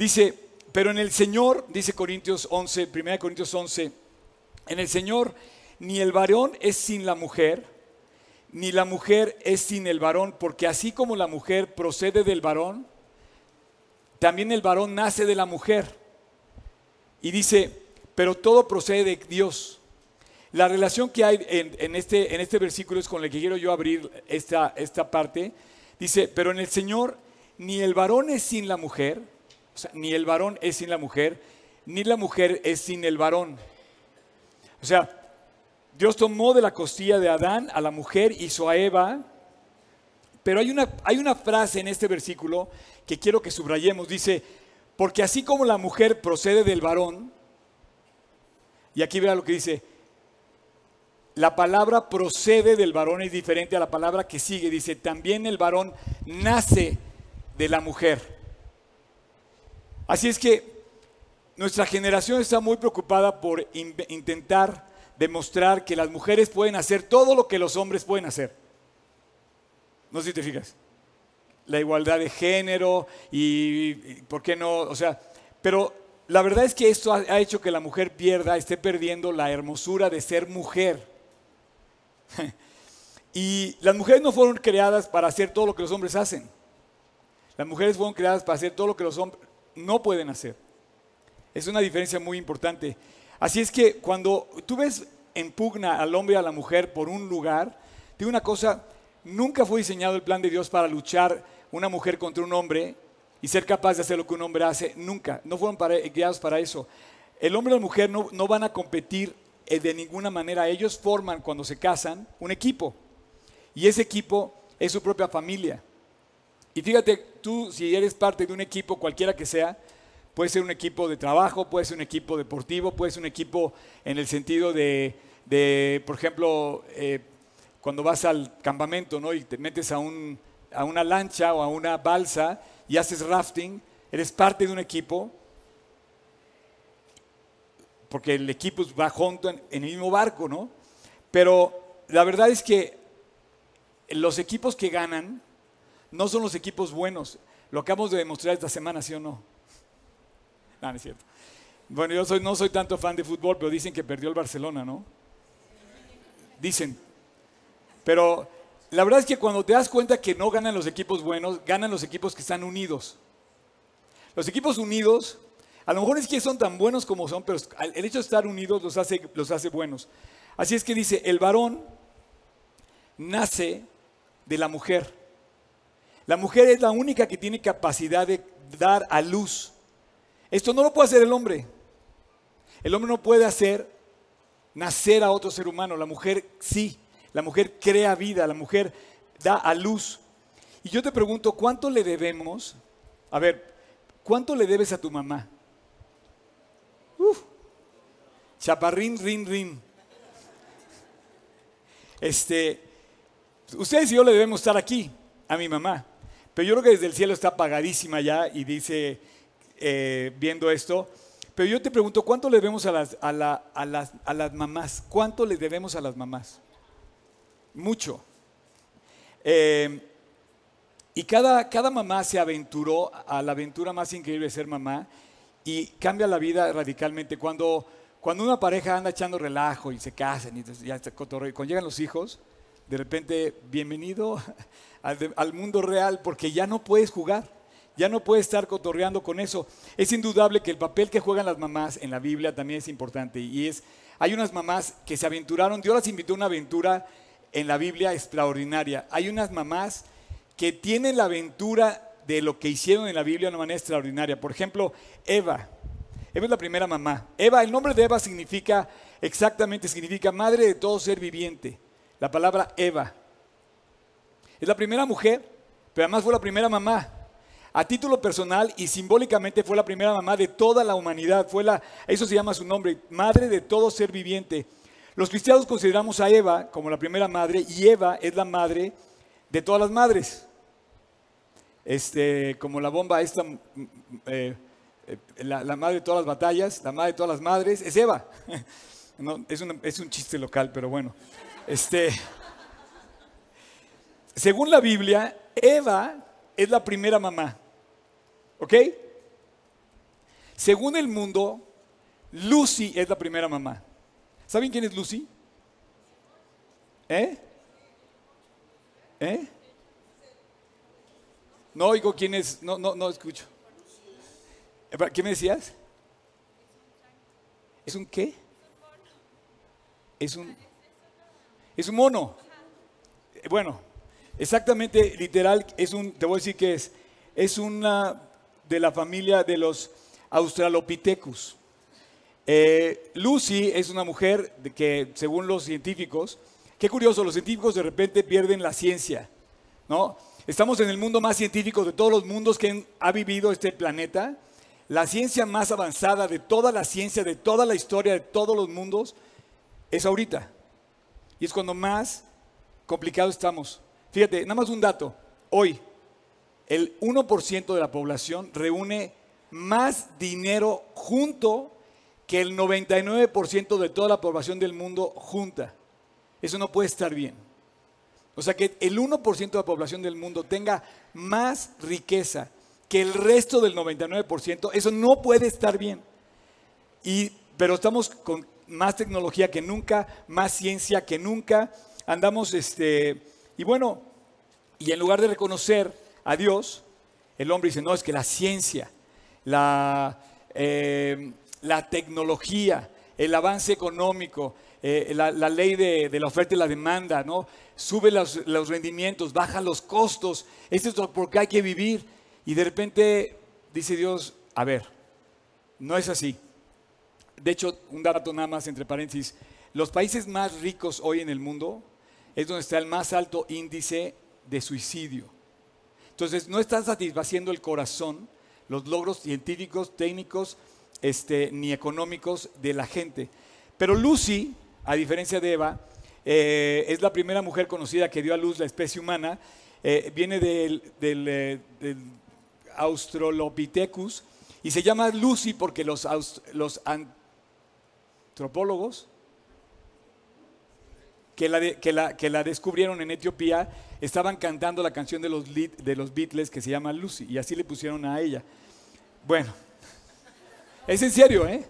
Dice, pero en el Señor, dice Corintios 11, 1 Corintios 11, en el Señor ni el varón es sin la mujer, ni la mujer es sin el varón, porque así como la mujer procede del varón, también el varón nace de la mujer. Y dice, pero todo procede de Dios. La relación que hay en, este, en este versículo es con el que quiero yo abrir esta, esta parte. Dice, pero en el Señor ni el varón es sin la mujer, ni el varón es sin la mujer, ni la mujer es sin el varón. O sea, Dios tomó de la costilla de Adán a la mujer, hizo a Eva, pero hay una, hay una frase en este versículo que quiero que subrayemos. Dice, porque así como la mujer procede del varón, y aquí vea lo que dice, la palabra procede del varón es diferente a la palabra que sigue. Dice, también el varón nace de la mujer. Así es que nuestra generación está muy preocupada por intentar demostrar que las mujeres pueden hacer todo lo que los hombres pueden hacer. No sé si te fijas. La igualdad de género y, ¿por qué no? O sea, pero la verdad es que esto ha hecho que la mujer pierda, esté perdiendo la hermosura de ser mujer. Y las mujeres no fueron creadas para hacer todo lo que los hombres hacen. Las mujeres fueron creadas para hacer todo lo que los hombres no pueden hacer. Es una diferencia muy importante. Así es que cuando tú ves en pugna al hombre y a la mujer por un lugar, digo una cosa, nunca fue diseñado el plan de Dios para luchar una mujer contra un hombre y ser capaz de hacer lo que un hombre hace. Nunca. No fueron para, guiados para eso. El hombre y la mujer no, no van a competir eh, de ninguna manera. Ellos forman cuando se casan un equipo. Y ese equipo es su propia familia. Y fíjate, tú si eres parte de un equipo, cualquiera que sea, puede ser un equipo de trabajo, puede ser un equipo deportivo, puede ser un equipo en el sentido de, por ejemplo, eh, cuando vas al campamento ¿no? y te metes a, un, a una lancha o a una balsa y haces rafting, eres parte de un equipo porque el equipo va junto en, el mismo barco, ¿no? Pero la verdad es que los equipos que ganan no son los equipos buenos. Lo acabamos de demostrar esta semana, ¿sí o no? No, no es cierto. Bueno, yo no soy tanto fan de fútbol, pero dicen que perdió el Barcelona, ¿no? Dicen. Pero la verdad es que cuando te das cuenta que no ganan los equipos buenos, ganan los equipos que están unidos. Los equipos unidos a lo mejor es que son tan buenos como son, pero el hecho de estar unidos los hace, los hace buenos. Así es que dice, el varón nace de la mujer. La mujer es la única que tiene capacidad de dar a luz. Esto no lo puede hacer el hombre. El hombre no puede hacer nacer a otro ser humano. La mujer sí. La mujer crea vida. La mujer da a luz. Y yo te pregunto, ¿cuánto le debemos? A ver, ¿cuánto le debes a tu mamá? chaparrín, rin, rin. Este, ustedes y yo le debemos estar aquí, a mi mamá. Yo creo que desde el cielo está apagadísima ya y dice, eh, viendo esto. Pero yo te pregunto, ¿cuánto le debemos a las, a, las, a las mamás? ¿Cuánto le debemos a las mamás? Mucho. Eh, y cada, cada mamá se aventuró a la aventura más increíble de ser mamá y cambia la vida radicalmente. Cuando, cuando una pareja anda echando relajo y se casan y ya está cotorreo, cuando llegan los hijos, de repente, bienvenido al, mundo real porque ya no puedes jugar, ya no puedes estar cotorreando con eso. Es indudable que el papel que juegan las mamás en la Biblia también es importante y es, hay unas mamás que se aventuraron, Dios las invitó a una aventura en la Biblia extraordinaria. Hay unas mamás que tienen la aventura de lo que hicieron en la Biblia de una manera extraordinaria. Por ejemplo, Eva. Eva es la primera mamá. Eva, el nombre de Eva significa, exactamente, significa madre de todo ser viviente. La palabra Eva. Es la primera mujer, pero además fue la primera mamá. A título personal y simbólicamente fue la primera mamá de toda la humanidad. Fue la, eso se llama su nombre, madre de todo ser viviente. Los cristianos consideramos a Eva como la primera madre y Eva es la madre de todas las madres este, como la bomba esta, mm, eh, eh, la, madre de todas las batallas, la madre de todas las madres, es Eva. es, es, un chiste local, pero bueno. Este, según la Biblia, Eva es la primera mamá. ¿Ok? Según el mundo, Lucy es la primera mamá. ¿Saben quién es Lucy? ¿Eh? ¿Eh? No oigo quién es, no, no, no escucho. ¿Qué me decías? ¿Es un qué? Es un, es un mono. Bueno, exactamente, literal, es un, te voy a decir que es, es una de la familia de los Australopithecus. Eh, Lucy es una mujer que, según los científicos, qué curioso, los científicos de repente pierden la ciencia, ¿no? Estamos en el mundo más científico de todos los mundos que ha vivido este planeta. La ciencia más avanzada de toda la ciencia, de toda la historia, de todos los mundos, es ahorita. Y es cuando más complicado estamos. Fíjate, nada más un dato. Hoy, el 1% de la población reúne más dinero junto que el 99% de toda la población del mundo junta. Eso no puede estar bien. O sea, que el 1% de la población del mundo tenga más riqueza que el resto del 99%, eso no puede estar bien. Y, pero estamos con más tecnología que nunca, más ciencia que nunca. Andamos, este, y bueno, y en lugar de reconocer a Dios, el hombre dice, no, es que la ciencia, la, eh, la tecnología, el avance económico, eh, la, ley de, la oferta y la demanda, ¿no? Sube los, rendimientos, baja los costos. Esto es porque hay que vivir. Y de repente dice Dios, a ver, no es así. De hecho, un dato nada más entre paréntesis, los países más ricos hoy en el mundo es donde está el más alto índice de suicidio. Entonces, no están satisfaciendo el corazón los logros científicos, técnicos, este, ni económicos de la gente. Pero Lucy, a diferencia de Eva, eh, es la primera mujer conocida que dio a luz la especie humana. Eh, viene del, eh, del, Australopithecus y se llama Lucy porque los, los antropólogos que la, que, la, que la, descubrieron en Etiopía estaban cantando la canción de los, de los Beatles que se llama Lucy y así le pusieron a ella. Bueno, es en serio, ¿eh?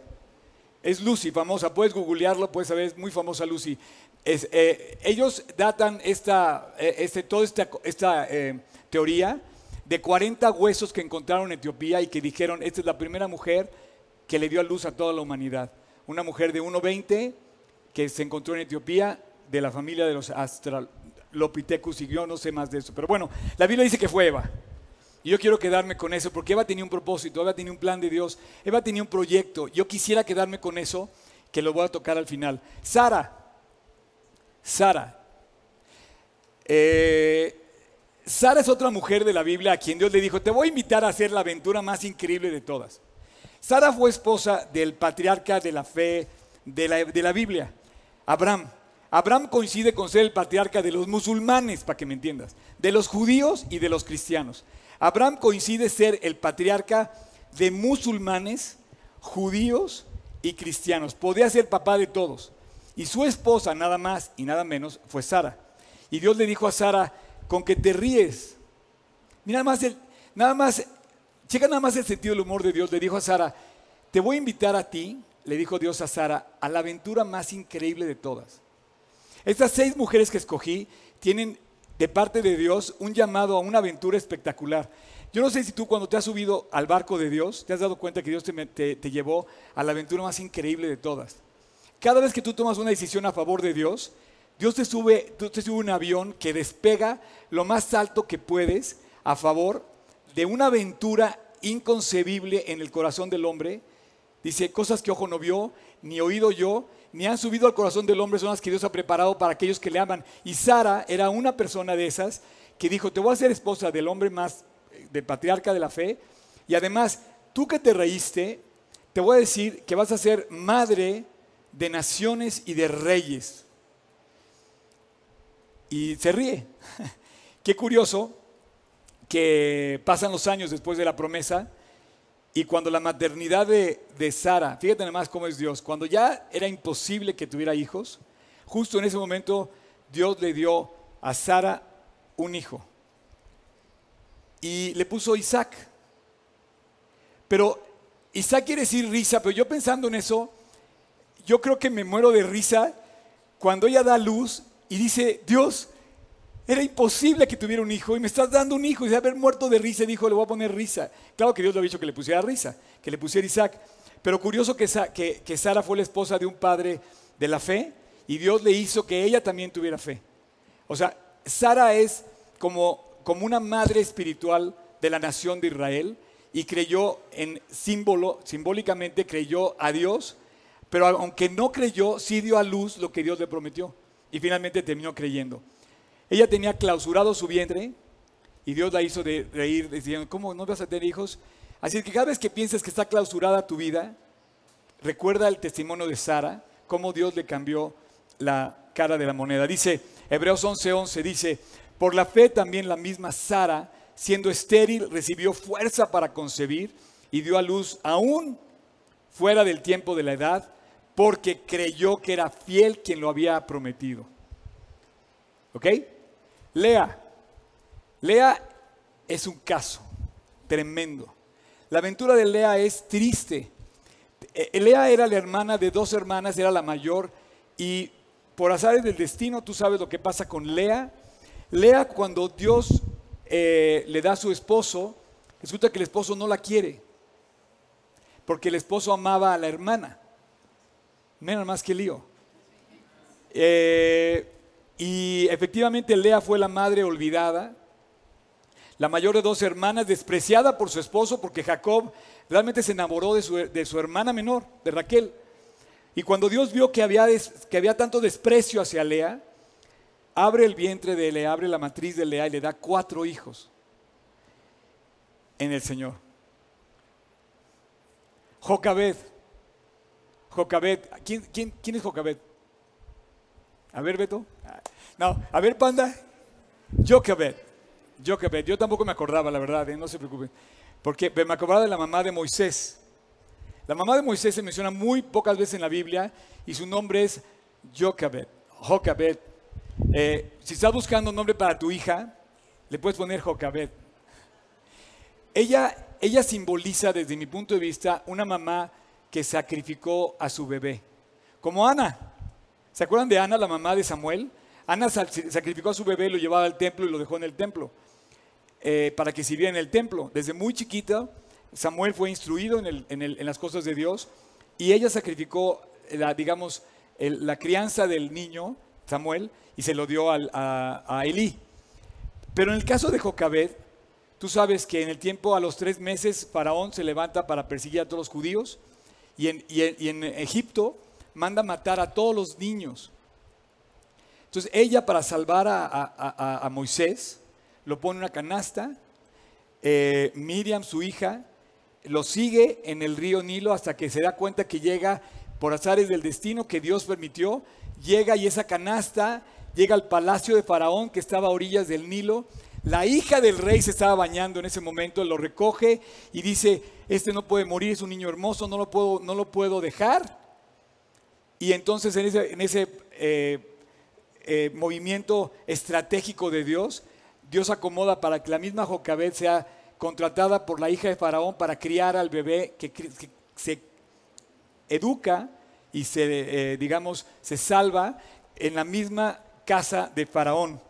Es Lucy, famosa, puedes googlearlo, puedes saber, es muy famosa Lucy. Eh, ellos datan esta, eh, este, toda esta, esta eh, teoría de 40 huesos que encontraron en Etiopía y que dijeron, esta es la primera mujer que le dio a luz a toda la humanidad. Una mujer de 1,20 que se encontró en Etiopía de la familia de los Australopithecus y yo no sé más de eso. Pero bueno, la Biblia dice que fue Eva. Y yo quiero quedarme con eso porque Eva tenía un propósito, Eva tenía un plan de Dios, Eva tenía un proyecto. Yo quisiera quedarme con eso, que lo voy a tocar al final. Sara, Sara. Eh, Sara es otra mujer de la Biblia a quien Dios le dijo, te voy a invitar a hacer la aventura más increíble de todas. Sara fue esposa del patriarca de la fe de la, de la Biblia, Abraham. Abraham coincide con ser el patriarca de los musulmanes, para que me entiendas, de los judíos y de los cristianos. Abraham coincide ser el patriarca de musulmanes, judíos y cristianos. Podía ser papá de todos. Y su esposa, nada más y nada menos, fue Sara. Y Dios le dijo a Sara, con que te ríes. Mira más nada más, checa nada más el sentido del humor de Dios. Le dijo a Sara, te voy a invitar a ti, le dijo Dios a Sara, a la aventura más increíble de todas. Estas seis mujeres que escogí tienen de parte de Dios un llamado a una aventura espectacular. Yo no sé si tú cuando te has subido al barco de Dios, te has dado cuenta que Dios te, llevó a la aventura más increíble de todas. Cada vez que tú tomas una decisión a favor de Dios, Dios te sube, te sube un avión que despega lo más alto que puedes a favor de una aventura inconcebible en el corazón del hombre. Dice, cosas que ojo no vio, ni oído yo, ni han subido al corazón del hombre, son las que Dios ha preparado para aquellos que le aman. Y Sara era una persona de esas que dijo, te voy a ser esposa del hombre más, eh, del patriarca de la fe. Y además, tú que te reíste, te voy a decir que vas a ser madre de naciones y de reyes. Y se ríe. Qué curioso que pasan los años después de la promesa y cuando la maternidad de, Sara, fíjate nada más cómo es Dios, cuando ya era imposible que tuviera hijos, justo en ese momento Dios le dio a Sara un hijo. Y le puso Isaac. Pero Isaac quiere decir risa, pero yo pensando en eso, yo creo que me muero de risa cuando ella da luz y dice, Dios, era imposible que tuviera un hijo y me estás dando un hijo. Y de haber muerto de risa, dijo, le voy a poner risa. Claro que Dios le ha dicho que le pusiera risa, que le pusiera Isaac. Pero curioso que, que, que Sara fue la esposa de un padre de la fe y Dios le hizo que ella también tuviera fe. O sea, Sara es como, como una madre espiritual de la nación de Israel y creyó en símbolo, simbólicamente creyó a Dios, pero aunque no creyó, sí dio a luz lo que Dios le prometió y finalmente terminó creyendo. Ella tenía clausurado su vientre y Dios la hizo reír diciendo, ¿cómo no vas a tener hijos? Así que cada vez que pienses que está clausurada tu vida, recuerda el testimonio de Sara, cómo Dios le cambió la cara de la moneda. Dice, Hebreos 11:11 11, dice, por la fe también la misma Sara, siendo estéril, recibió fuerza para concebir y dio a luz aún fuera del tiempo de la edad, porque creyó que era fiel quien lo había prometido. ¿Ok? Lea. Lea es un caso tremendo. La aventura de Lea es triste. Eh, Lea era la hermana de dos hermanas, era la mayor, y por azares del destino, tú sabes lo que pasa con Lea. Lea cuando Dios eh, le da a su esposo, resulta que el esposo no la quiere, porque el esposo amaba a la hermana. Menos más que lío. Eh, y efectivamente Lea fue la madre olvidada, la mayor de dos hermanas, despreciada por su esposo, porque Jacob realmente se enamoró de su, de su hermana menor, de Raquel. Y cuando Dios vio que había, que había tanto desprecio hacia Lea, abre el vientre de Lea, abre la matriz de Lea y le da cuatro hijos en el Señor. Jocabed. Jocabed. ¿Quién, quién, quién es Jocabed? A ver, Beto. No, a ver, Panda. Jocabed. Jocabed. Yo tampoco me acordaba, la verdad, ¿eh? no se preocupen. Porque me acordaba de la mamá de Moisés. La mamá de Moisés se menciona muy pocas veces en la Biblia y su nombre es Jocabed. Jocabed. Eh, si estás buscando un nombre para tu hija, le puedes poner Jocabed. Ella, ella simboliza, desde mi punto de vista, una mamá que sacrificó a su bebé. Como Ana. ¿Se acuerdan de Ana, la mamá de Samuel? Ana sacrificó a su bebé, lo llevaba al templo y lo dejó en el templo. Eh, para que sirviera en el templo. Desde muy chiquita Samuel fue instruido en, las cosas de Dios y ella sacrificó, la, digamos, la crianza del niño, Samuel, y se lo dio a, a, Elí. Pero en el caso de Jocabed, tú sabes que en el tiempo, a los tres meses, Faraón se levanta para perseguir a todos los judíos y en, y en Egipto manda matar a todos los niños. Entonces ella, para salvar a, Moisés, lo pone en una canasta. Eh, Miriam, su hija, lo sigue en el río Nilo hasta que se da cuenta que llega por azares del destino que Dios permitió, llega y esa canasta llega al palacio de Faraón que estaba a orillas del Nilo. La hija del rey se estaba bañando en ese momento, lo recoge y dice, este no puede morir, es un niño hermoso, no lo puedo, no lo puedo dejar. Y entonces en ese, en ese eh, eh, movimiento estratégico de Dios, Dios acomoda para que la misma Jocabed sea contratada por la hija de Faraón para criar al bebé que, se educa y se, eh, digamos, se salva en la misma casa de Faraón.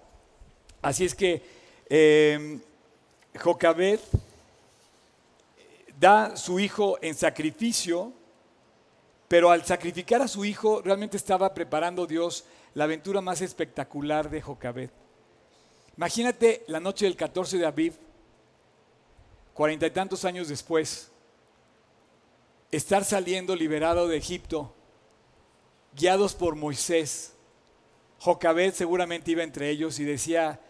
Así es que eh, Jocabed da su hijo en sacrificio, pero al sacrificar a su hijo realmente estaba preparando Dios la aventura más espectacular de Jocabed. Imagínate la noche del 14 de Aviv, cuarenta y tantos años después, estar saliendo liberado de Egipto, guiados por Moisés. Jocabed seguramente iba entre ellos y decía,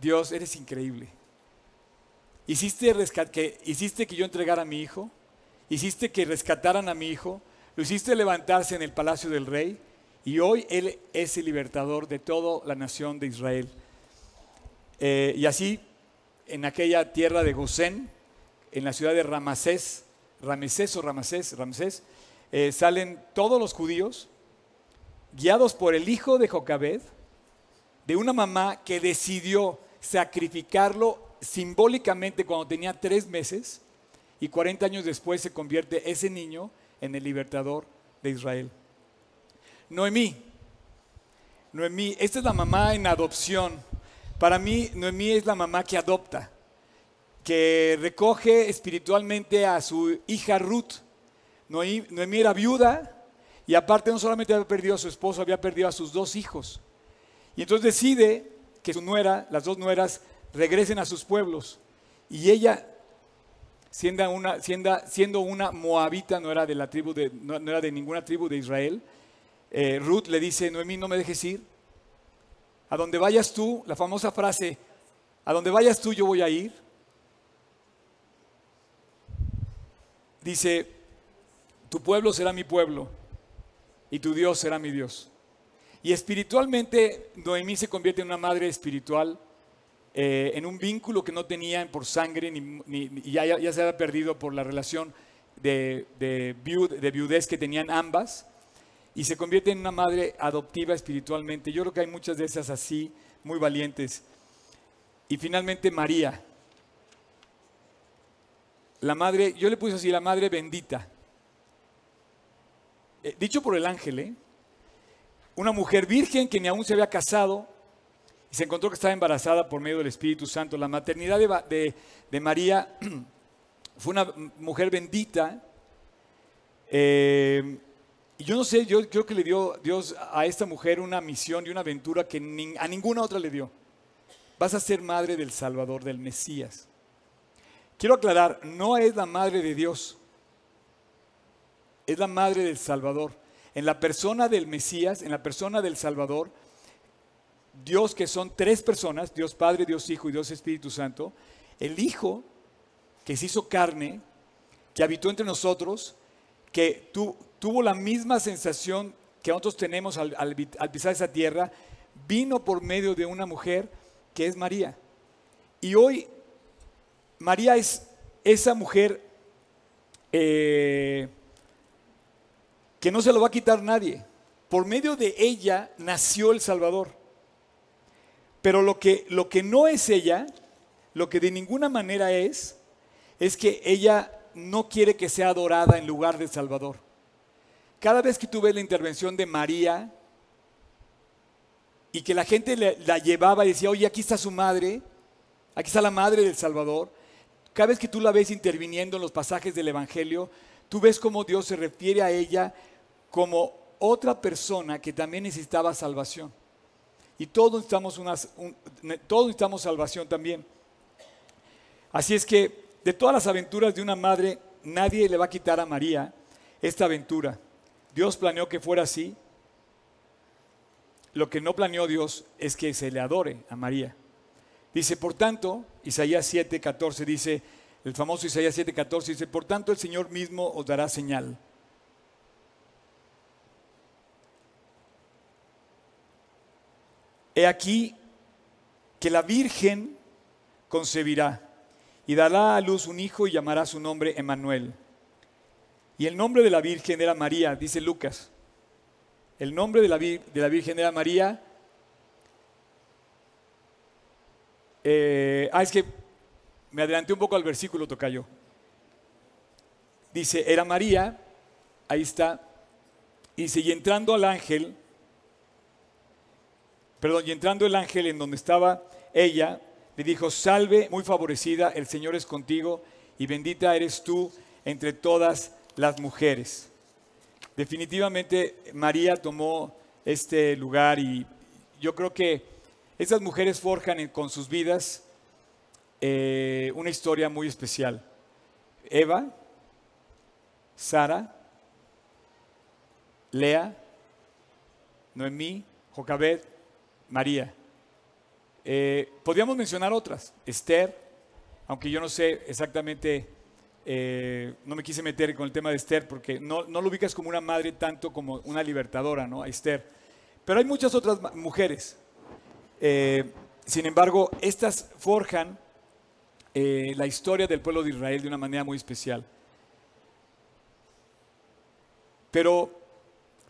Dios, eres increíble. Hiciste, que, hiciste que yo entregara a mi hijo, hiciste que rescataran a mi hijo, lo hiciste levantarse en el palacio del rey y hoy Él es el libertador de toda la nación de Israel. Eh, y así, en aquella tierra de Gosén, en la ciudad de Ramasés, Ramesés o Ramasés, Ramsés, eh, salen todos los judíos guiados por el hijo de Jocabed, de una mamá que decidió sacrificarlo simbólicamente cuando tenía tres meses y 40 años después se convierte ese niño en el libertador de Israel. Noemí, Noemí, esta es la mamá en adopción. Para mí, Noemí es la mamá que adopta, que recoge espiritualmente a su hija Ruth. Noemí, era viuda y aparte no solamente había perdido a su esposo, había perdido a sus dos hijos. Y entonces decide que su nuera, las dos nueras, regresen a sus pueblos. Y ella, siendo una, moabita, no era de, la tribu de, no, era de ninguna tribu de Israel, eh, Ruth le dice, Noemí, no me dejes ir. A donde vayas tú, la famosa frase, a donde vayas tú yo voy a ir. Dice, tu pueblo será mi pueblo y tu Dios será mi Dios. Y espiritualmente Noemí se convierte en una madre espiritual, eh, en un vínculo que no tenían por sangre, ni, ya, se había perdido por la relación de, de, de viudez que tenían ambas, y se convierte en una madre adoptiva espiritualmente. Yo creo que hay muchas de esas así, muy valientes. Y finalmente María, la madre, yo le puse así, la madre bendita. Eh, dicho por el ángel, ¿eh? una mujer virgen que ni aún se había casado y se encontró que estaba embarazada por medio del Espíritu Santo. La maternidad de, María fue una mujer bendita. Eh, y yo no sé, yo creo que le dio Dios a esta mujer una misión y una aventura que a ninguna otra le dio. Vas a ser madre del Salvador, del Mesías. Quiero aclarar, no es la madre de Dios es la madre del Salvador. En la persona del Mesías, en la persona del Salvador, Dios que son tres personas, Dios Padre, Dios Hijo y Dios Espíritu Santo, el Hijo que se hizo carne, que habitó entre nosotros, que tuvo la misma sensación que nosotros tenemos al, pisar esa tierra, vino por medio de una mujer que es María. Y hoy María es esa mujer eh, que no se lo va a quitar nadie. Por medio de ella nació el Salvador. Pero lo que, lo que no es ella, lo que de ninguna manera es, es que ella no quiere que sea adorada en lugar del Salvador. Cada vez que tú ves la intervención de María y que la gente la llevaba y decía, oye, aquí está su madre, aquí está la madre del Salvador, cada vez que tú la ves interviniendo en los pasajes del Evangelio, tú ves cómo Dios se refiere a ella como otra persona que también necesitaba salvación. Y todos necesitamos, todos necesitamos salvación también. Así es que de todas las aventuras de una madre, nadie le va a quitar a María esta aventura. Dios planeó que fuera así. Lo que no planeó Dios es que se le adore a María. Dice, por tanto, Isaías 7:14 dice, el famoso Isaías 7:14 dice, por tanto el Señor mismo os dará señal. He aquí que la Virgen concebirá y dará a luz un hijo y llamará su nombre Emanuel. Y el nombre de la Virgen era María, dice Lucas. El nombre de la, de la Virgen era María. Eh, ah, es que me adelanté un poco al versículo, tocayo. Dice, era María, ahí está. Dice, y entrando al ángel, perdón, y entrando el ángel en donde estaba ella, le dijo, salve, muy favorecida, el Señor es contigo y bendita eres tú entre todas las mujeres. Definitivamente María tomó este lugar y yo creo que esas mujeres forjan con sus vidas eh, una historia muy especial. Eva, Sara, Lea, Noemí, Jocabed, María. Eh, podríamos mencionar otras, Esther, aunque yo no sé exactamente, eh, no me quise meter con el tema de Esther porque no, lo ubicas como una madre tanto como una libertadora, ¿no? Esther. Pero hay muchas otras mujeres. Eh, sin embargo, estas forjan la historia del pueblo de Israel de una manera muy especial. Pero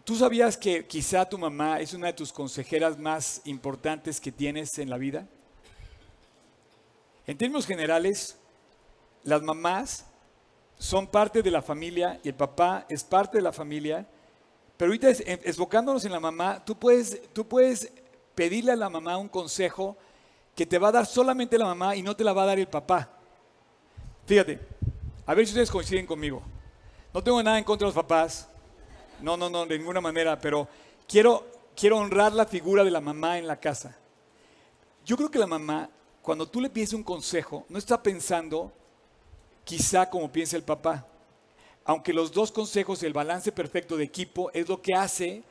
¿Tú sabías que quizá tu mamá es una de tus consejeras más importantes que tienes en la vida? En términos generales, las mamás son parte de la familia y el papá es parte de la familia. Pero ahorita enfocándonos en la mamá, tú puedes, tú puedes pedirle a la mamá un consejo que te va a dar solamente la mamá y no te la va a dar el papá. Fíjate, a ver si ustedes coinciden conmigo. No tengo nada en contra de los papás. No, no, no, de ninguna manera, pero quiero, quiero honrar la figura de la mamá en la casa. Yo creo que la mamá, cuando tú le pides un consejo, no está pensando quizá como piensa el papá. Aunque los dos consejos, el balance perfecto de equipo, es lo que hace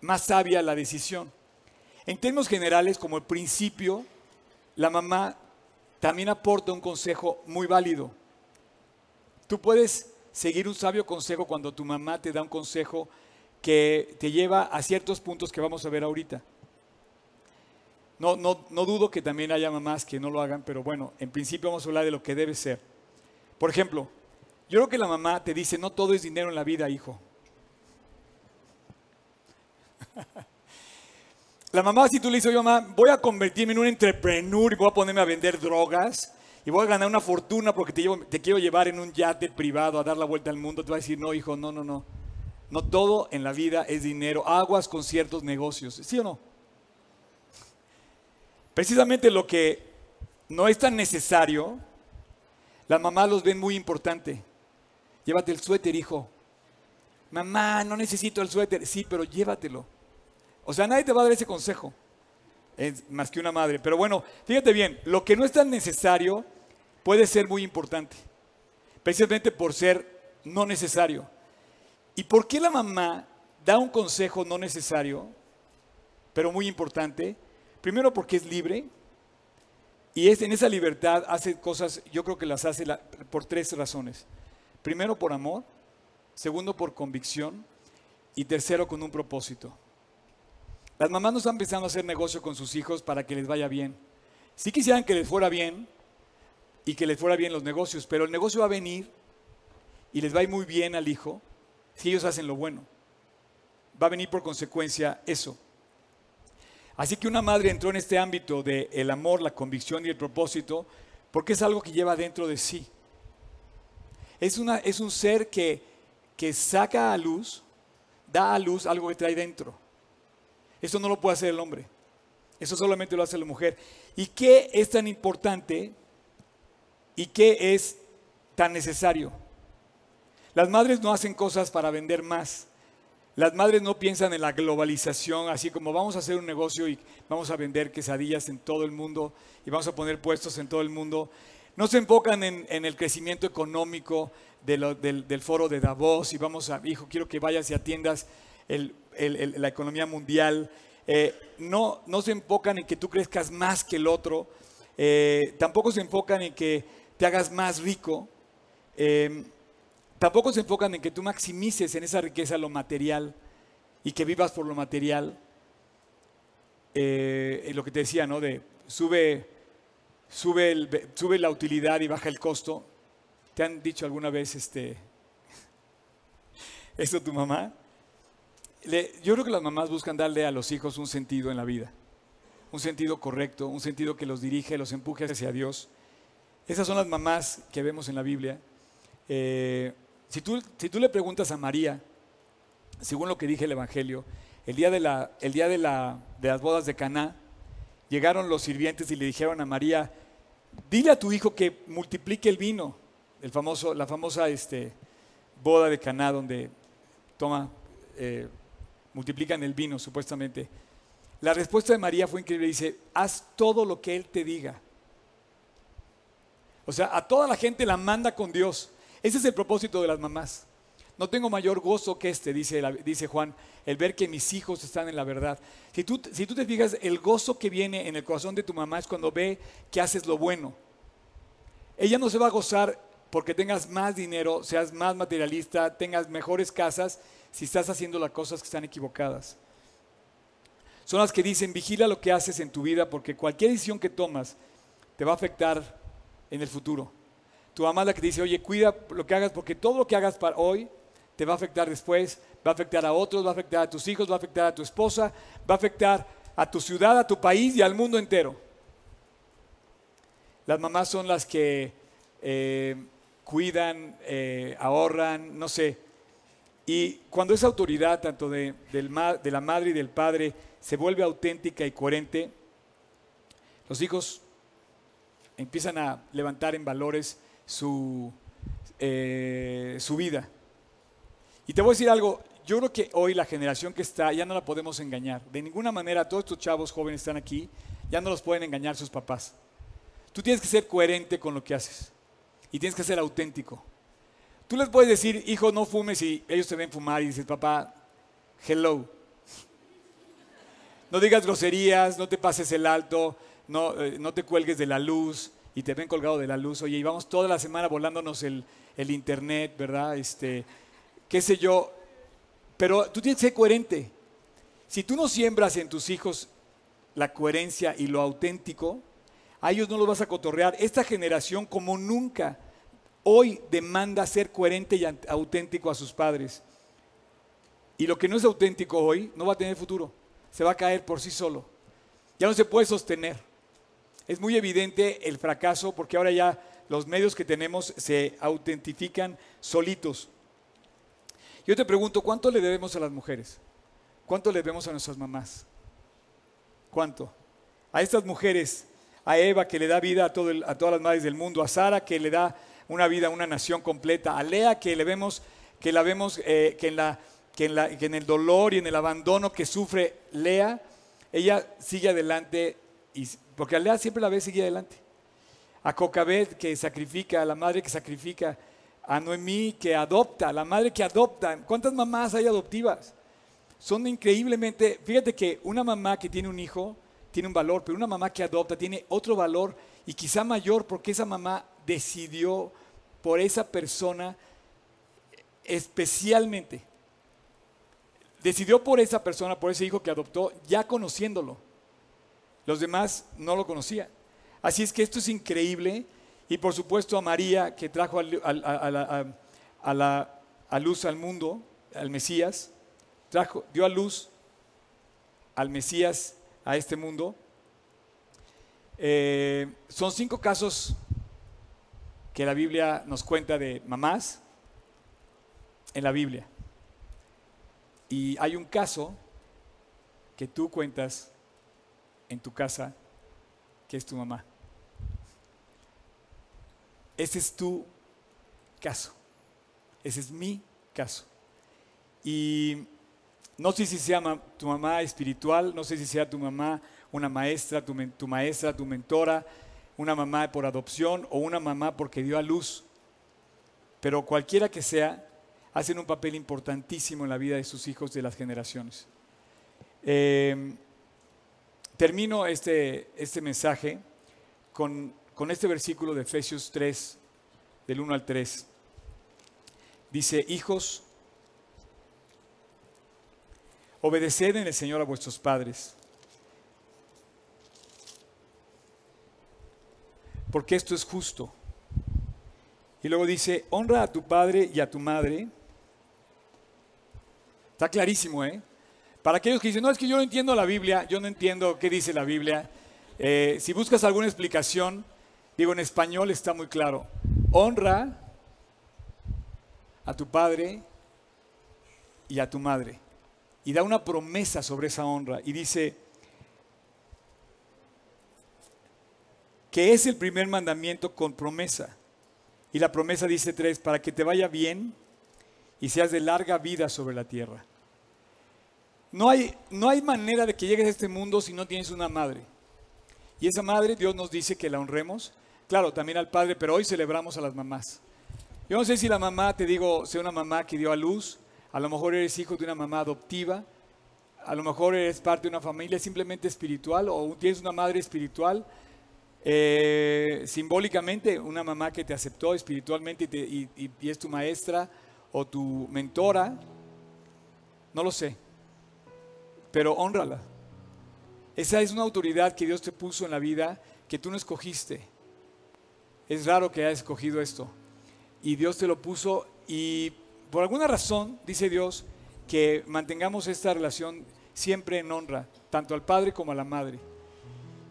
más sabia la decisión. En términos generales, como el principio, la mamá también aporta un consejo muy válido. Tú puedes seguir un sabio consejo cuando tu mamá te da un consejo que te lleva a ciertos puntos que vamos a ver ahorita. No, no, no dudo que también haya mamás que no lo hagan, pero bueno, en principio vamos a hablar de lo que debe ser. Por ejemplo, yo creo que la mamá te dice, no todo es dinero en la vida, hijo. La mamá, si tú le dices, oye mamá, voy a convertirme en un entrepreneur y voy a ponerme a vender drogas y voy a ganar una fortuna porque te, quiero llevar en un yate privado a dar la vuelta al mundo, te va a decir, no, hijo, no, no, no. No todo en la vida es dinero. Aguas con ciertos negocios, ¿sí o no? Precisamente lo que no es tan necesario, las mamás los ven muy importante. Llévate el suéter, hijo. Mamá, no necesito el suéter. Sí, pero llévatelo. O sea, nadie te va a dar ese consejo, es más que una madre. Pero bueno, fíjate bien, lo que no es tan necesario puede ser muy importante, precisamente por ser no necesario. ¿Y por qué la mamá da un consejo no necesario, pero muy importante? Primero porque es libre y es, en esa libertad hace cosas, yo creo que las hace por tres razones. Primero por amor, segundo por convicción y tercero con un propósito. Las mamás no están pensando hacer negocio con sus hijos para que les vaya bien. Sí quisieran que les fuera bien y que les fuera bien los negocios, pero el negocio va a venir y les va a ir muy bien al hijo si ellos hacen lo bueno. Va a venir por consecuencia eso. Así que una madre entró en este ámbito del el amor, la convicción y el propósito porque es algo que lleva dentro de sí. Es, una, es un ser que, que saca a luz, da a luz algo que trae dentro. Eso no lo puede hacer el hombre. Eso solamente lo hace la mujer. ¿Y qué es tan importante y qué es tan necesario? Las madres no hacen cosas para vender más. Las madres no piensan en la globalización, así como vamos a hacer un negocio y vamos a vender quesadillas en todo el mundo y vamos a poner puestos en todo el mundo. No se enfocan en, el crecimiento económico del, foro de Davos y vamos a, hijo, quiero que vayas y atiendas la economía mundial. Eh, no, no se enfocan en que tú crezcas más que el otro. Eh, tampoco se enfocan en que te hagas más rico. Eh, tampoco se enfocan en que tú maximices en esa riqueza lo material y que vivas por lo material. lo que te decía, ¿no? De sube, sube, la utilidad y baja el costo. ¿Te han dicho alguna vez este, esto tu mamá? yo creo que las mamás buscan darle a los hijos un sentido en la vida, un sentido correcto, un sentido que los dirige, los empuje hacia Dios. Esas son las mamás que vemos en la Biblia. Eh, si, tú, le preguntas a María, según lo que dije el Evangelio, el día de, la, el día de, la, de las bodas de Caná, llegaron los sirvientes y le dijeron a María, dile a tu hijo que multiplique el vino, el famoso, la famosa este, boda de Caná donde toma eh, multiplican el vino, supuestamente. La respuesta de María fue increíble. Dice, haz todo lo que Él te diga. O sea, a toda la gente la manda con Dios. Ese es el propósito de las mamás. No tengo mayor gozo que este, dice, Juan, el ver que mis hijos están en la verdad. Si tú, si tú te fijas, el gozo que viene en el corazón de tu mamá es cuando ve que haces lo bueno. Ella no se va a gozar porque tengas más dinero, seas más materialista, tengas mejores casas si estás haciendo las cosas que están equivocadas. Son las que dicen, vigila lo que haces en tu vida porque cualquier decisión que tomas te va a afectar en el futuro. Tu mamá es la que dice, oye, cuida lo que hagas porque todo lo que hagas para hoy te va a afectar después, va a afectar a otros, va a afectar a tus hijos, va a afectar a tu esposa, va a afectar a tu ciudad, a tu país y al mundo entero. Las mamás son las que eh, cuidan, eh, ahorran, no sé. Y cuando esa autoridad, tanto de, de la madre y del padre, se vuelve auténtica y coherente, los hijos empiezan a levantar en valores su, eh, su vida. Y te voy a decir algo, yo creo que hoy la generación que está ya no la podemos engañar. De ninguna manera todos estos chavos jóvenes están aquí, ya no los pueden engañar sus papás. Tú tienes que ser coherente con lo que haces y tienes que ser auténtico. Tú les puedes decir, hijo, no fumes y ellos te ven fumar y dices, papá, hello. No digas groserías, no te pases el alto, no, eh, no te cuelgues de la luz y te ven colgado de la luz. Oye, y vamos toda la semana volándonos el, el internet, ¿verdad? Este, qué sé yo. Pero tú tienes que ser coherente. Si tú no siembras en tus hijos la coherencia y lo auténtico, a ellos no los vas a cotorrear. Esta generación como nunca hoy demanda ser coherente y auténtico a sus padres. Y lo que no es auténtico hoy no va a tener futuro. Se va a caer por sí solo. Ya no se puede sostener. Es muy evidente el fracaso porque ahora ya los medios que tenemos se autentifican solitos. Yo te pregunto, ¿cuánto le debemos a las mujeres? ¿Cuánto le debemos a nuestras mamás? ¿Cuánto? A estas mujeres, a Eva que le da vida a, todas las madres del mundo, a Sara que le da una vida a una nación completa, a Lea que le vemos, que la vemos eh, en la, que, en la, que en el dolor y en el abandono que sufre Lea, ella sigue adelante, y, porque a Lea siempre la ve sigue adelante. A Cocabet que sacrifica, a la madre que sacrifica, a Noemí que adopta, la madre que adopta. ¿Cuántas mamás hay adoptivas? Son increíblemente, fíjate que una mamá que tiene un hijo tiene un valor, pero una mamá que adopta tiene otro valor y quizá mayor porque esa mamá decidió por esa persona especialmente. Decidió por esa persona, por ese hijo que adoptó, ya conociéndolo. Los demás no lo conocían. Así es que esto es increíble y por supuesto a María, que trajo a, la, luz al mundo, al Mesías, trajo, dio a luz al Mesías a este mundo. Eh, son cinco casos que la Biblia nos cuenta de mamás en la Biblia. Y hay un caso que tú cuentas en tu casa, que es tu mamá. Ese es tu caso. Ese es mi caso. Y no sé si sea tu mamá espiritual, no sé si sea tu mamá una maestra, tu, tu maestra, tu mentora, una mamá por adopción o una mamá porque dio a luz. Pero cualquiera que sea, hacen un papel importantísimo en la vida de sus hijos de las generaciones. Em, termino este, este mensaje con con este versículo de Efesios 3, del 1 al 3. Dice, hijos, obedeced en el Señor a vuestros padres, porque esto es justo. Y luego dice, honra a tu padre y a tu madre. Está clarísimo, ¿eh? Para aquellos que dicen, no, es que yo no entiendo la Biblia, yo no entiendo qué dice la Biblia. Eh, si buscas alguna explicación, Digo, en español está muy claro. Honra a tu padre y a tu madre. Y da una promesa sobre esa honra. Y dice que es el primer mandamiento con promesa. Y la promesa dice tres, para que te vaya bien y seas de larga vida sobre la tierra. No hay, no hay manera de que llegues a este mundo si no tienes una madre. Y esa madre Dios nos dice que la honremos. Claro, también al padre, pero hoy celebramos a las mamás. Yo no sé si la mamá, te digo, sea una mamá que dio a luz, a lo mejor eres hijo de una mamá adoptiva, a lo mejor eres parte de una familia simplemente espiritual o tienes una madre espiritual, eh, simbólicamente una mamá que te aceptó espiritualmente y, y es tu maestra o tu mentora, no lo sé, pero honrala. Esa es una autoridad que Dios te puso en la vida que tú no escogiste es raro que hayas escogido esto. Y Dios te lo puso y por alguna razón, dice Dios, que mantengamos esta relación siempre en honra, tanto al padre como a la madre.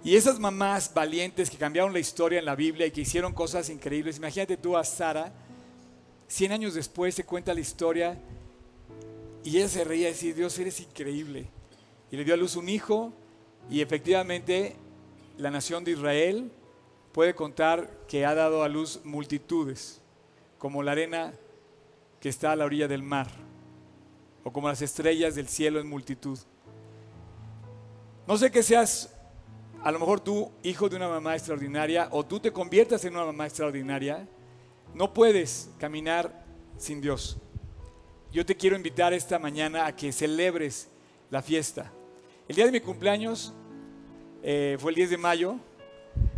Y esas mamás valientes que cambiaron la historia en la Biblia y que hicieron cosas increíbles, imagínate tú a Sara, 100 años después se cuenta la historia y ella se reía y decía, Dios, eres increíble. Y le dio a luz un hijo y efectivamente la nación de Israel puede contar que ha dado a luz multitudes, como la arena que está a la orilla del mar, o como las estrellas del cielo en multitud. No sé que seas a lo mejor tú, hijo de una mamá extraordinaria, o tú te conviertas en una mamá extraordinaria, no puedes caminar sin Dios. Yo te quiero invitar esta mañana a que celebres la fiesta. El día de mi cumpleaños eh, fue el 10 de mayo,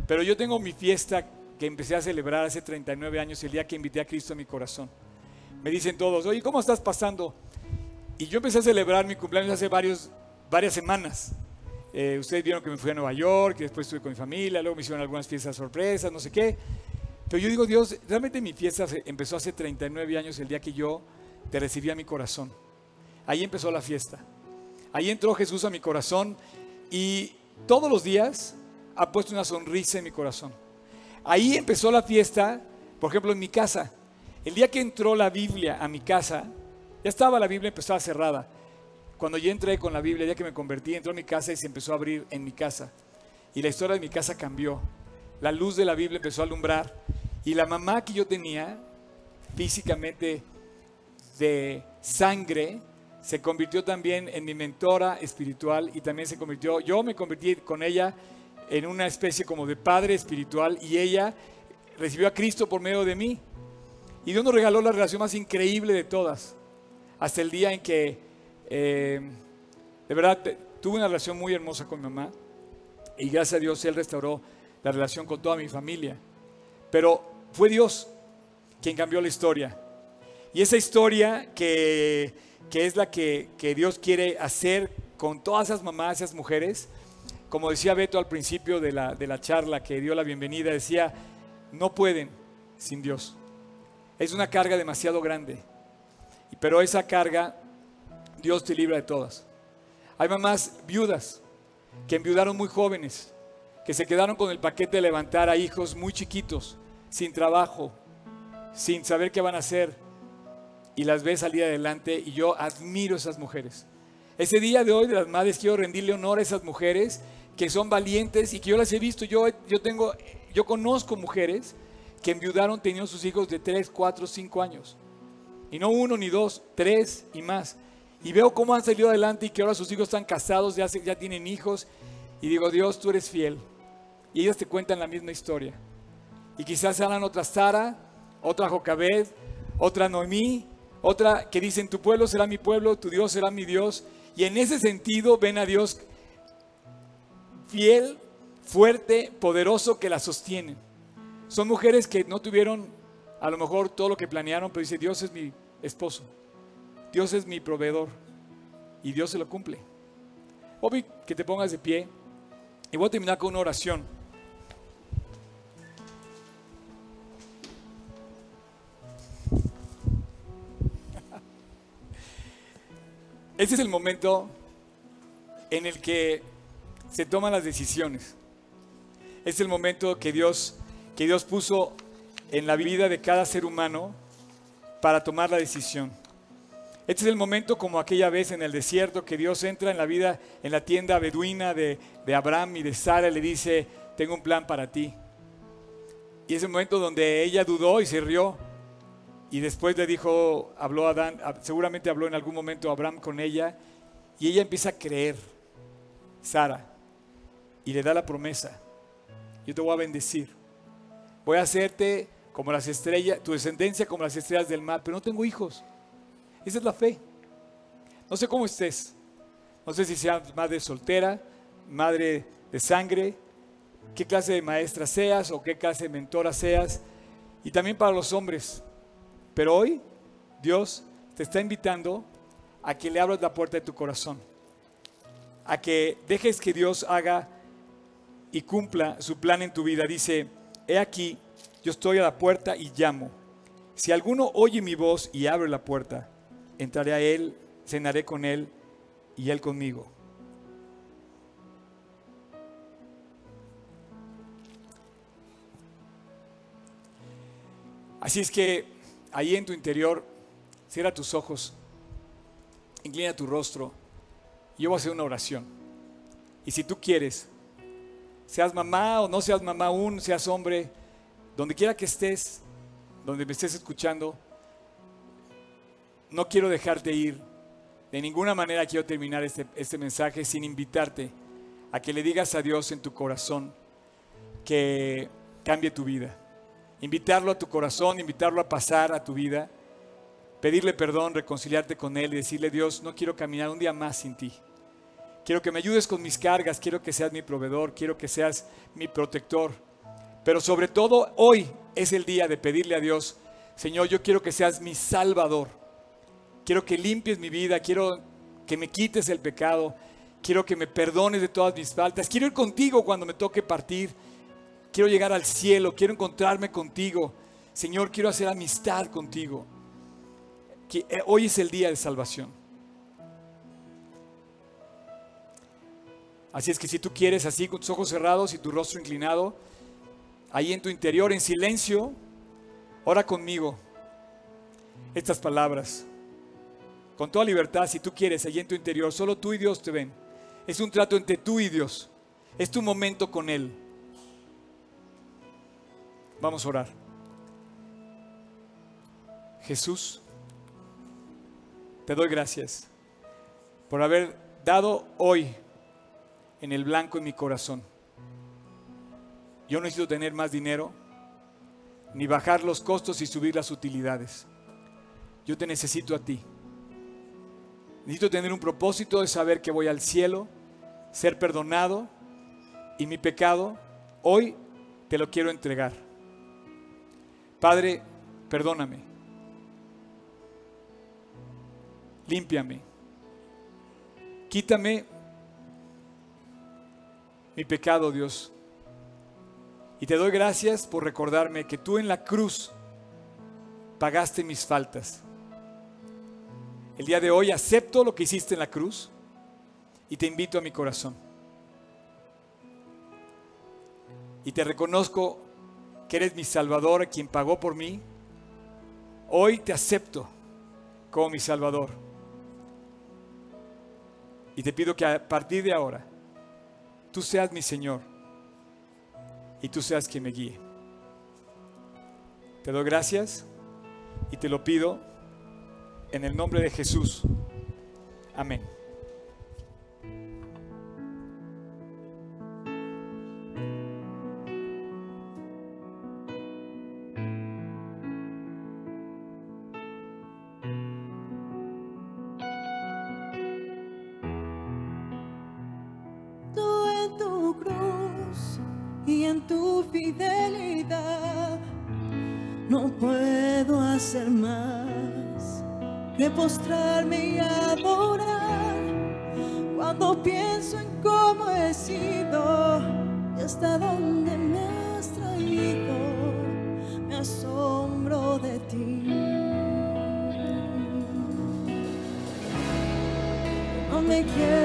pero yo tengo mi fiesta que empecé a celebrar hace 39 años, el día que invité a Cristo a mi corazón. Me dicen todos, oye, ¿cómo estás pasando? Y yo empecé a celebrar mi cumpleaños hace varios, varias semanas. Eh, ustedes vieron que me fui a Nueva York, que después estuve con mi familia, luego me hicieron algunas fiestas sorpresas, no sé qué. Pero yo digo, Dios, realmente mi fiesta empezó hace 39 años, el día que yo te recibí a mi corazón. Ahí empezó la fiesta. Ahí entró Jesús a mi corazón y todos los días ha puesto una sonrisa en mi corazón. Ahí empezó la fiesta, por ejemplo, en mi casa. El día que entró la Biblia a mi casa, ya estaba la Biblia, empezaba cerrada. Cuando yo entré con la Biblia, ya que me convertí, entró a mi casa y se empezó a abrir en mi casa. Y la historia de mi casa cambió. La luz de la Biblia empezó a alumbrar. Y la mamá que yo tenía, físicamente de sangre, se convirtió también en mi mentora espiritual y también se convirtió, yo me convertí con ella en una especie como de padre espiritual y ella recibió a Cristo por medio de mí. Y Dios nos regaló la relación más increíble de todas, hasta el día en que eh, de verdad, tuve una relación muy hermosa con mi mamá y gracias a Dios Él restauró la relación con toda mi familia. Pero fue Dios quien cambió la historia. Y esa historia que, es la que, Dios quiere hacer con todas esas mamás, esas mujeres, como decía Beto al principio de la, de la charla que dio la bienvenida, decía, no pueden sin Dios. Es una carga demasiado grande. Pero esa carga Dios te libra de todas. Hay mamás viudas que enviudaron muy jóvenes, que se quedaron con el paquete de levantar a hijos muy chiquitos, sin trabajo, sin saber qué van a hacer, y las ve salir adelante y yo admiro esas mujeres. Ese día de hoy de las madres quiero rendirle honor a esas mujeres que son valientes y que yo las he visto. Yo, yo, tengo, yo conozco mujeres que enviudaron teniendo sus hijos de 3, 4, 5 años. Y no uno ni dos, tres y más. Y veo cómo han salido adelante y que ahora sus hijos están casados, ya, ya tienen hijos. Y digo, Dios, tú eres fiel. Y ellos te cuentan la misma historia. Y quizás hablan otra Sara, otra Jocabed, otra Noemí, otra que dicen, tu pueblo será mi pueblo, tu Dios será mi Dios. Y en ese sentido ven a Dios fiel, fuerte, poderoso, que la sostienen. Son mujeres que no tuvieron a lo mejor todo lo que planearon, pero dice, Dios es mi esposo. Dios es mi proveedor y Dios se lo cumple. Bobby, que te pongas de pie y voy a terminar con una oración. Este es el momento en el que se toman las decisiones. es el momento que Dios, que Dios puso en la vida de cada ser humano para tomar la decisión. Este es el momento como aquella vez en el desierto que Dios entra en la vida, en la tienda beduina de, Abraham y de Sara y le dice, tengo un plan para ti. Y es el momento donde ella dudó y se rió. Y después le dijo, habló Adán, seguramente habló en algún momento Abraham con ella. Y ella empieza a creer, Sara, y le da la promesa. Yo te voy a bendecir. Voy a hacerte como las estrellas, tu descendencia como las estrellas del mar, pero no tengo hijos. Esa es la fe. No sé cómo estés. No sé si seas madre soltera, madre de sangre, qué clase de maestra seas o qué clase de mentora seas. Y también para los hombres. Pero hoy Dios te está invitando a que le abras la puerta de tu corazón. A que dejes que Dios haga y cumpla su plan en tu vida. Dice, he aquí, yo estoy a la puerta y llamo. Si alguno oye mi voz y abre la puerta, entraré a Él, cenaré con Él y Él conmigo. Así es que ahí en tu interior, cierra tus ojos, inclina tu rostro. Yo voy a hacer una oración. Y si tú quieres, seas mamá o no seas mamá aún, seas hombre, donde quiera que estés, donde me estés escuchando, no quiero dejarte ir. De ninguna manera quiero terminar este, este mensaje sin invitarte a que le digas a Dios en tu corazón que cambie tu vida. Invitarlo a tu corazón, invitarlo a pasar a tu vida, pedirle perdón, reconciliarte con Él y decirle, Dios, no quiero caminar un día más sin ti. Quiero que me ayudes con mis cargas, quiero que seas mi proveedor, quiero que seas mi protector. Pero sobre todo hoy es el día de pedirle a Dios, Señor, yo quiero que seas mi salvador. Quiero que limpies mi vida, quiero que me quites el pecado, quiero que me perdones de todas mis faltas. Quiero ir contigo cuando me toque partir. Quiero llegar al cielo, quiero encontrarme contigo. Señor, quiero hacer amistad contigo. Eh, hoy es el día de salvación. Así es que si tú quieres, así con tus ojos cerrados y tu rostro inclinado, ahí en tu interior, en silencio, ora conmigo estas palabras. Con toda libertad, si tú quieres, ahí en tu interior, solo tú y Dios te ven. Es un trato entre tú y Dios. Es tu momento con Él. Vamos a orar. Jesús, te doy gracias por haber dado hoy en el blanco en mi corazón. Yo no necesito tener más dinero, ni bajar los costos y subir las utilidades. Yo te necesito a ti. Necesito tener un propósito de saber que voy al cielo, ser perdonado y mi pecado hoy te lo quiero entregar. Padre, perdóname. Límpiame. Quítame mi pecado, Dios. Y te doy gracias por recordarme que tú en la cruz pagaste mis faltas. El día de hoy acepto lo que hiciste en la cruz y te invito a mi corazón. Y te reconozco que eres mi Salvador, quien pagó por mí. Hoy te acepto como mi Salvador. Y te pido que a partir de ahora tú seas mi Señor y tú seas quien me guíe. Te doy gracias y te lo pido en el nombre de Jesús. Amén. Postrarme y adorar. Cuando pienso en cómo he sido y hasta dónde me has traído, me asombro de ti. No me quiero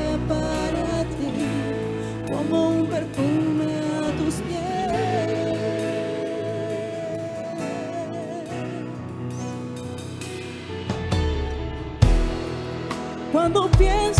Cuando pienso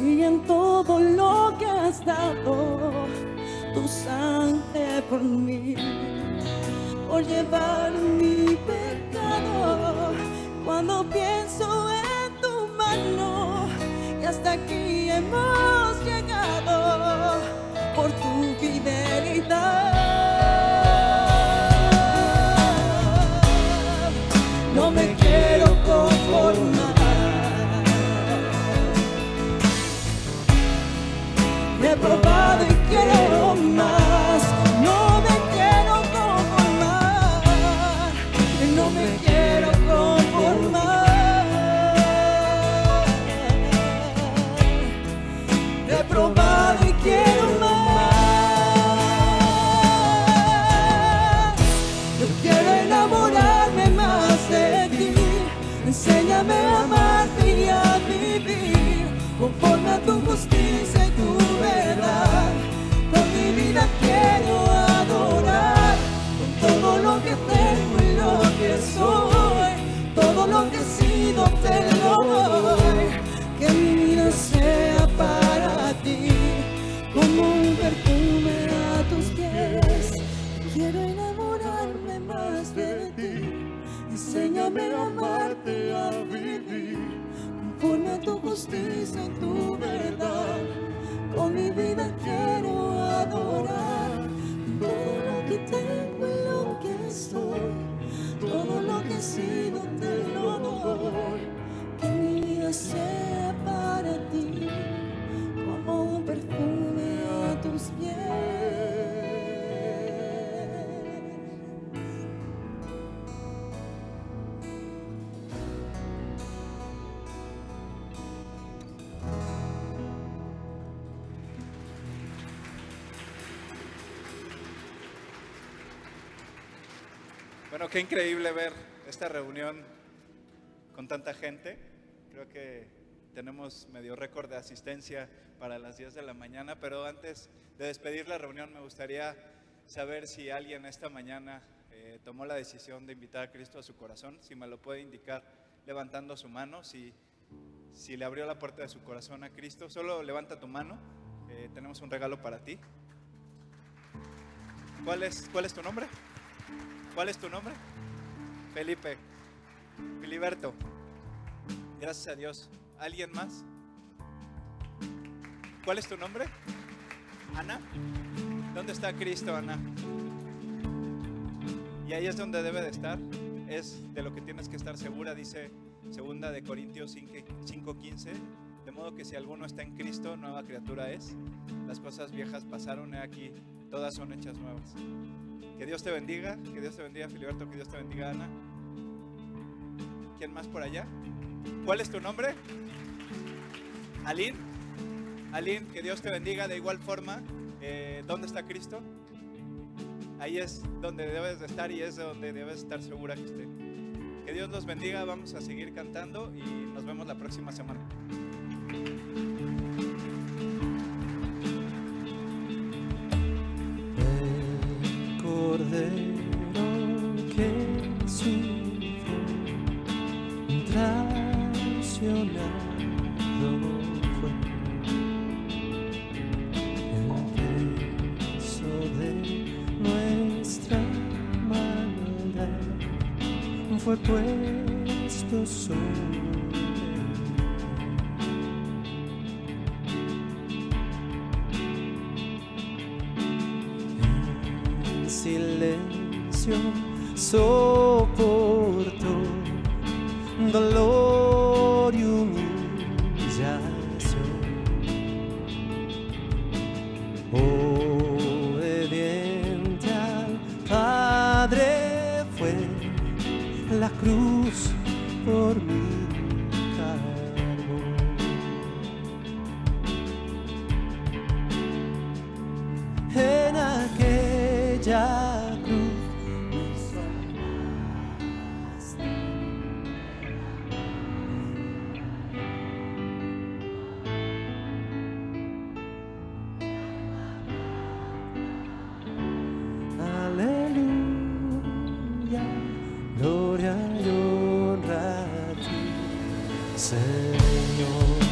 y en todo lo que has dado, tu sangre por mí, por llevar mi pecado. Cuando pienso en tu mano y hasta aquí hemos llegado probado y justicia tu verdad. Con mi vida Bueno, qué increíble ver esta reunión con tanta gente. Creo que tenemos medio récord de asistencia para las 10 de la mañana, pero antes de despedir la reunión me gustaría saber si alguien esta mañana eh, tomó la decisión de invitar a Cristo a su corazón, si me lo puede indicar levantando su mano, si, si le abrió la puerta de su corazón a Cristo, solo levanta tu mano, eh, tenemos un regalo para ti. ¿Cuál es, ¿Cuál es tu nombre? ¿Cuál es tu nombre? Felipe. Filiberto. Gracias a Dios. ¿Alguien más? ¿Cuál es tu nombre? Ana. ¿Dónde está Cristo, Ana? Y ahí es donde debe de estar. Es de lo que tienes que estar segura, dice segunda de Corintios 5:15. De modo que si alguno está en Cristo, nueva criatura es. Las cosas viejas pasaron, he aquí, todas son hechas nuevas. Que Dios te bendiga, que Dios te bendiga, Filiberto, que Dios te bendiga, Ana. ¿Quién más por allá? ¿Cuál es tu nombre? Aline. Aline, que Dios te bendiga de igual forma. eh, ¿Dónde está Cristo? Ahí es donde debes de estar y es donde debes estar segura que esté. Que Dios los bendiga, vamos a seguir cantando y nos vemos la próxima semana. Señor.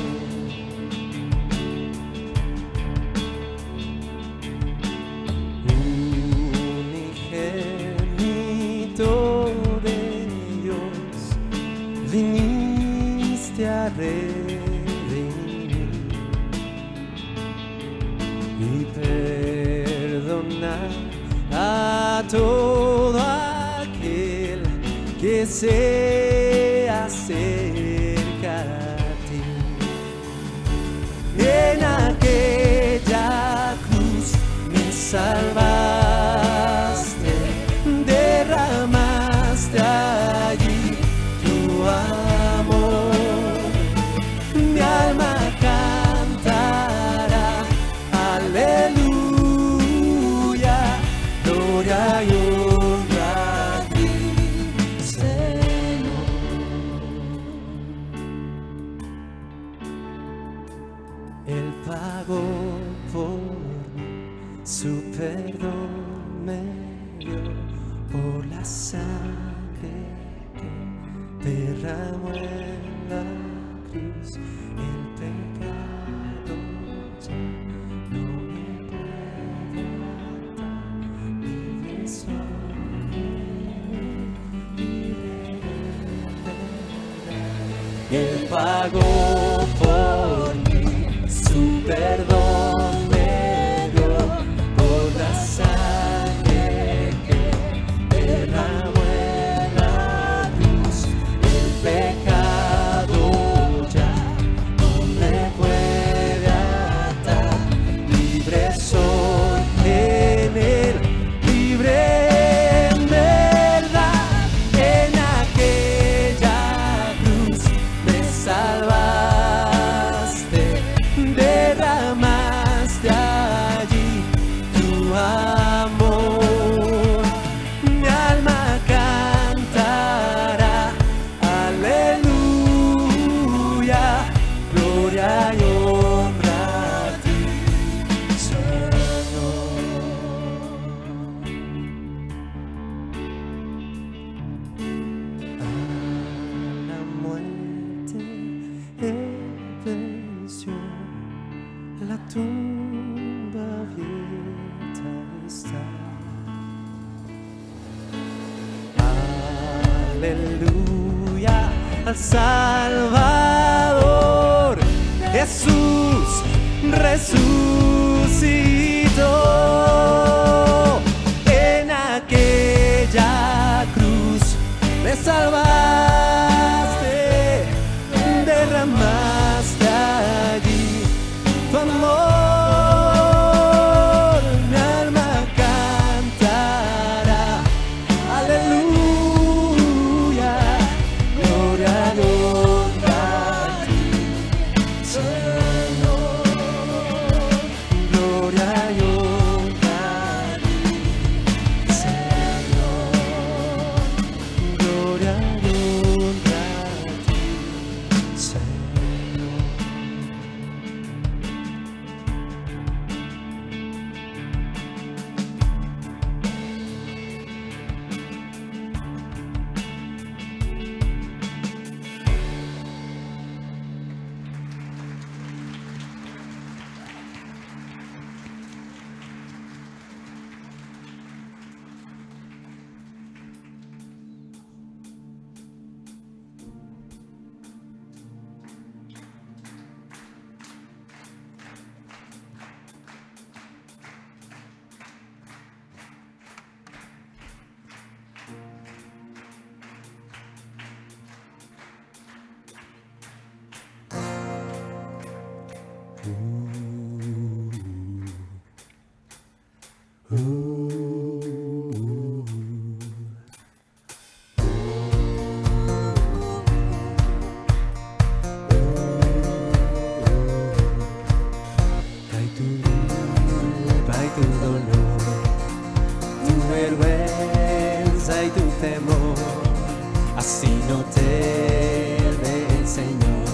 Así no te ve el Señor.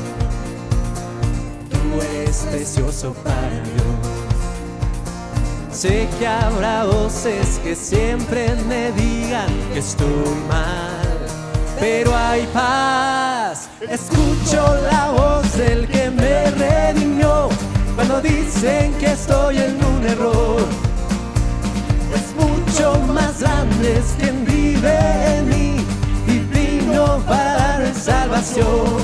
Tú eres precioso para Dios. Sé que habrá voces que siempre me digan que estoy mal, pero hay paz. Escucho la voz del que me redimió cuando dicen que estoy en un error. Es mucho más grande es salvación.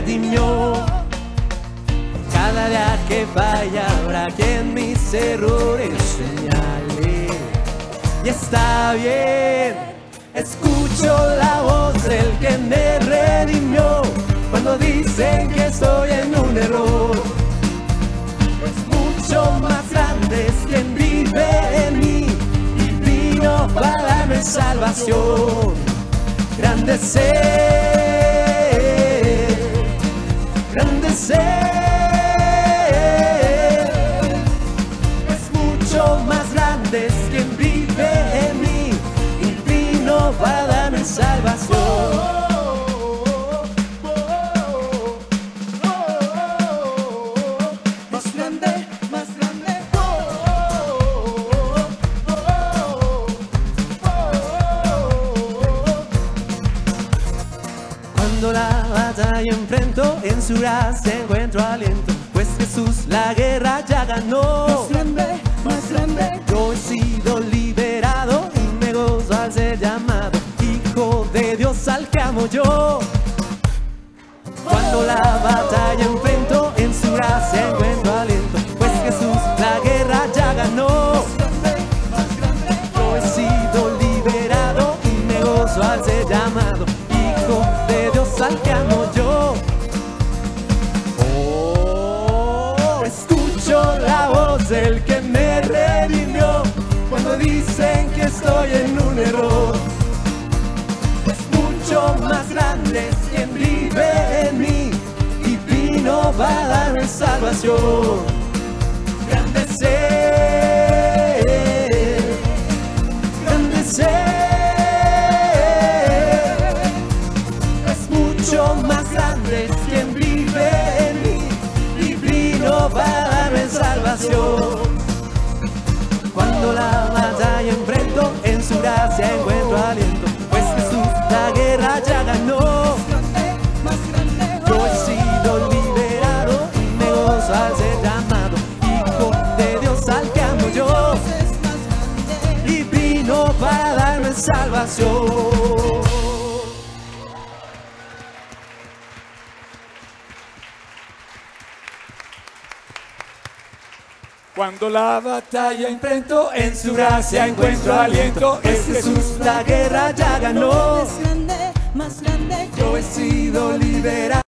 Redimió. Cada día que vaya habrá quien mis errores señale. Y está bien, escucho la voz del que me redimió. Cuando dicen que estoy en un error, es mucho más grande es quien vive en mí y vino para darme salvación. Grande ser, grande en su gracia encuentro aliento, pues Jesús la guerra ya ganó. Más grande, más grande. Yo he sido liberado y me gozo al ser llamado Hijo de Dios al que amo yo. Cuando la batalla enfrento, en su gracia encuentro aliento, pues Jesús la guerra ya ganó. Yo he sido liberado y me gozo al ser llamado vino para darme salvación. Cuando la batalla enfrento, en su gracia encuentro aliento. Es Jesús la guerra ya ganó. Más grande, más grande. Yo he sido liberado.